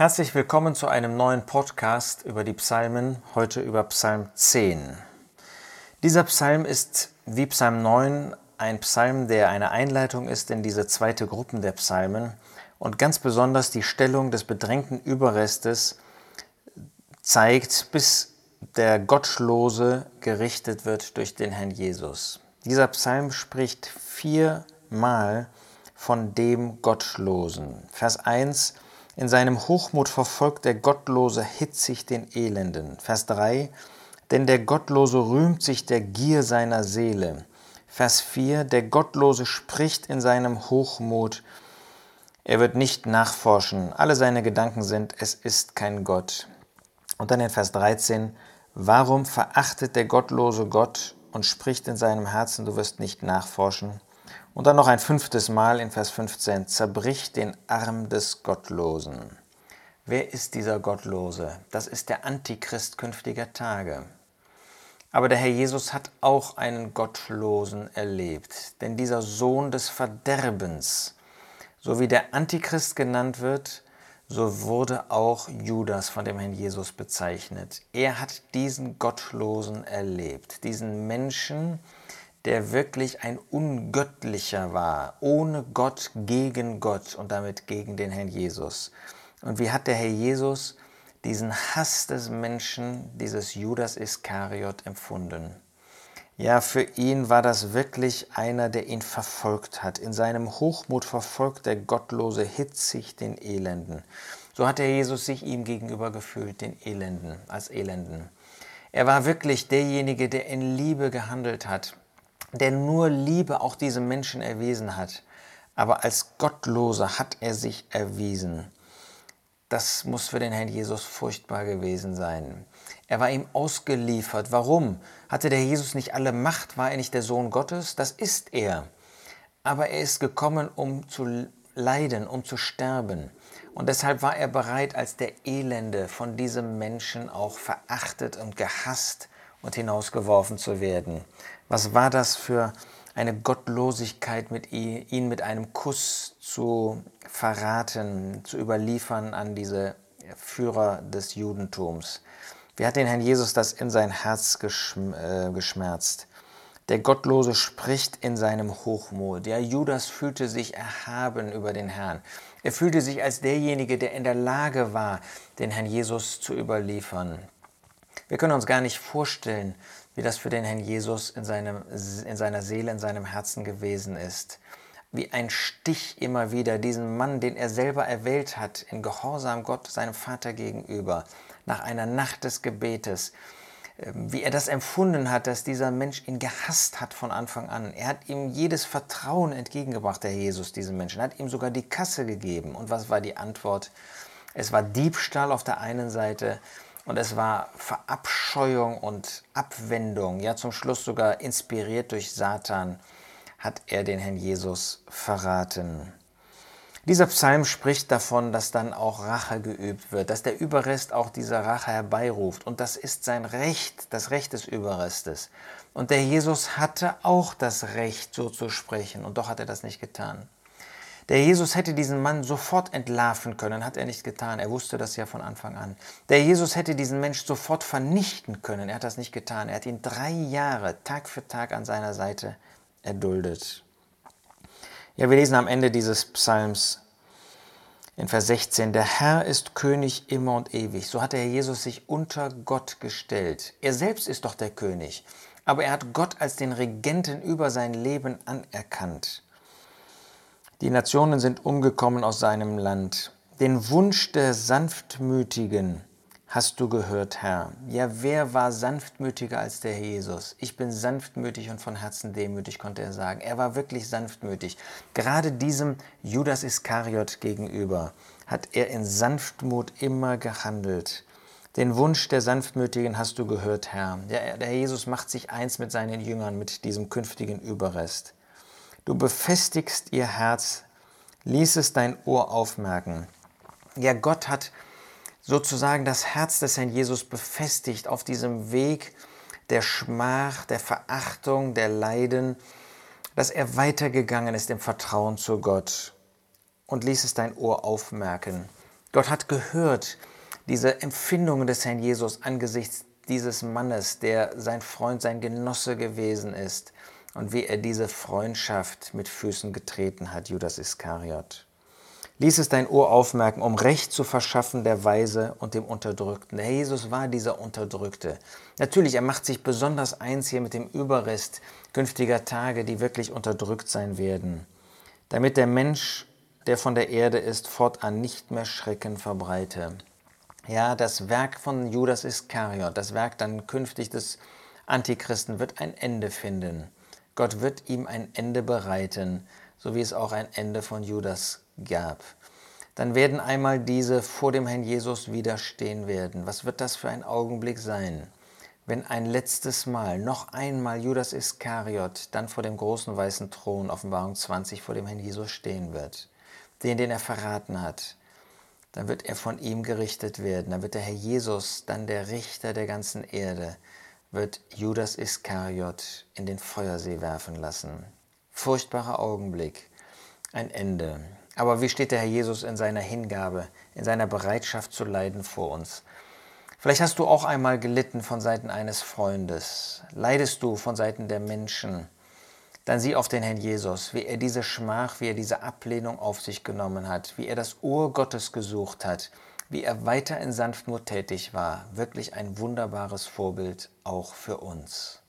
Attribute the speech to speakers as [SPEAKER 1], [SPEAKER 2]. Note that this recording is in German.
[SPEAKER 1] Herzlich willkommen zu einem neuen Podcast über die Psalmen, heute über Psalm 10. Dieser Psalm ist wie Psalm 9 ein Psalm, der eine Einleitung ist in diese zweite Gruppe der Psalmen und ganz besonders die Stellung des bedrängten Überrestes zeigt, bis der Gottlose gerichtet wird durch den Herrn Jesus. Dieser Psalm spricht viermal von dem Gottlosen. Vers 1 in seinem Hochmut verfolgt der Gottlose hitzig den Elenden. Vers 3 Denn der Gottlose rühmt sich der Gier seiner Seele. Vers 4 Der Gottlose spricht in seinem Hochmut, er wird nicht nachforschen, alle seine Gedanken sind, es ist kein Gott. Und dann in Vers 13, warum verachtet der Gottlose Gott und spricht in seinem Herzen, du wirst nicht nachforschen? Und dann noch ein fünftes Mal in Vers 15, zerbricht den Arm des Gottlosen. Wer ist dieser Gottlose? Das ist der Antichrist künftiger Tage. Aber der Herr Jesus hat auch einen Gottlosen erlebt, denn dieser Sohn des Verderbens, so wie der Antichrist genannt wird, so wurde auch Judas von dem Herrn Jesus bezeichnet. Er hat diesen Gottlosen erlebt, diesen Menschen, wirklich ein Ungöttlicher war, ohne Gott, gegen Gott und damit gegen den Herrn Jesus. Und wie hat der Herr Jesus diesen Hass des Menschen, dieses Judas Iskariot empfunden. Ja, für ihn war das wirklich einer, der ihn verfolgt hat. In seinem Hochmut verfolgt der Gottlose hitzig den Elenden. So hat der Jesus sich ihm gegenüber gefühlt, den Elenden, als Elenden. Er war wirklich derjenige, der in Liebe gehandelt hat, der nur Liebe auch diesem Menschen erwiesen hat. Aber als Gottloser hat er sich erwiesen. Das muss für den Herrn Jesus furchtbar gewesen sein. Er war ihm ausgeliefert. Warum? Hatte der Jesus nicht alle Macht? War er nicht der Sohn Gottes? Das ist er. Aber er ist gekommen, um zu leiden, um zu sterben. Und deshalb war er bereit, als der Elende von diesem Menschen auch verachtet und gehasst und hinausgeworfen zu werden. Was war das für eine Gottlosigkeit, mit ihn, mit einem Kuss zu verraten, zu überliefern an diese Führer des Judentums. Wie hat den Herrn Jesus das in sein Herz äh, geschmerzt? Der Gottlose spricht in seinem Hochmut. Ja, Judas fühlte sich erhaben über den Herrn. Er fühlte sich als derjenige, der in der Lage war, den Herrn Jesus zu überliefern. Wir können uns gar nicht vorstellen, wie das für den Herrn Jesus in, seinem, in seiner Seele, in seinem Herzen gewesen ist. Wie ein Stich immer wieder diesen Mann, den er selber erwählt hat, in Gehorsam Gott, seinem Vater gegenüber, nach einer Nacht des Gebetes, ähm, wie er das empfunden hat, dass dieser Mensch ihn gehasst hat von Anfang an. Er hat ihm jedes Vertrauen entgegengebracht, der Jesus, diesem Menschen. Hat ihm sogar die Kasse gegeben. Und was war die Antwort? Es war Diebstahl auf der einen Seite und es war Verabscheuung und Abwendung, ja zum Schluss sogar inspiriert durch Satan, hat er den Herrn Jesus verraten. Dieser Psalm spricht davon, dass dann auch Rache geübt wird, dass der Überrest auch diese Rache herbeiruft. Und das ist sein Recht, das Recht des Überrestes. Und der Jesus hatte auch das Recht, so zu sprechen. Und doch hat er das nicht getan. Der Jesus hätte diesen Mann sofort entlarven können, hat er nicht getan. Er wusste das ja von Anfang an. Der Jesus hätte diesen Mensch sofort vernichten können. Er hat das nicht getan. Er hat ihn drei Jahre, Tag für Tag an seiner Seite erduldet. Ja, wir lesen am Ende dieses Psalms in Vers 16, der Herr ist König immer und ewig. So hat der Herr Jesus sich unter Gott gestellt. Er selbst ist doch der König, aber er hat Gott als den Regenten über sein Leben anerkannt. Die Nationen sind umgekommen aus seinem Land. Den Wunsch der Sanftmütigen hast du gehört, Herr. Ja, wer war sanftmütiger als der Jesus? Ich bin sanftmütig und von Herzen demütig, konnte er sagen. Er war wirklich sanftmütig. Gerade diesem Judas Iskariot gegenüber hat er in Sanftmut immer gehandelt. Den Wunsch der Sanftmütigen hast du gehört, Herr. Der, der Jesus macht sich eins mit seinen Jüngern, mit diesem künftigen Überrest. Du befestigst ihr Herz, ließ es dein Ohr aufmerken. Ja, Gott hat sozusagen das Herz des Herrn Jesus befestigt auf diesem Weg der Schmach, der Verachtung, der Leiden, dass er weitergegangen ist im Vertrauen zu Gott und ließ es dein Ohr aufmerken. Gott hat gehört diese Empfindungen des Herrn Jesus angesichts dieses Mannes, der sein Freund, sein Genosse gewesen ist und wie er diese Freundschaft mit Füßen getreten hat, Judas Iskariot. Ließ es dein Ohr aufmerken, um Recht zu verschaffen der Weise und dem Unterdrückten. Der Jesus war dieser Unterdrückte. Natürlich, er macht sich besonders eins hier mit dem Überrest künftiger Tage, die wirklich unterdrückt sein werden, damit der Mensch, der von der Erde ist, fortan nicht mehr Schrecken verbreite. Ja, das Werk von Judas Iskariot, das Werk dann künftig des Antichristen wird ein Ende finden. Gott wird ihm ein Ende bereiten, so wie es auch ein Ende von Judas gab. Dann werden einmal diese vor dem Herrn Jesus widerstehen werden. Was wird das für ein Augenblick sein, wenn ein letztes Mal, noch einmal Judas Iskariot dann vor dem großen weißen Thron, Offenbarung 20, vor dem Herrn Jesus stehen wird, den, den er verraten hat. Dann wird er von ihm gerichtet werden. Dann wird der Herr Jesus, dann der Richter der ganzen Erde, wird Judas Iskariot in den Feuersee werfen lassen. Furchtbarer Augenblick, ein Ende. Aber wie steht der Herr Jesus in seiner Hingabe, in seiner Bereitschaft zu leiden vor uns? Vielleicht hast du auch einmal gelitten von Seiten eines Freundes. Leidest du von Seiten der Menschen? Dann sieh auf den Herrn Jesus, wie er diese Schmach, wie er diese Ablehnung auf sich genommen hat, wie er das Ohr Gottes gesucht hat, wie er weiter in Sanftmut tätig war. Wirklich ein wunderbares Vorbild auch für uns.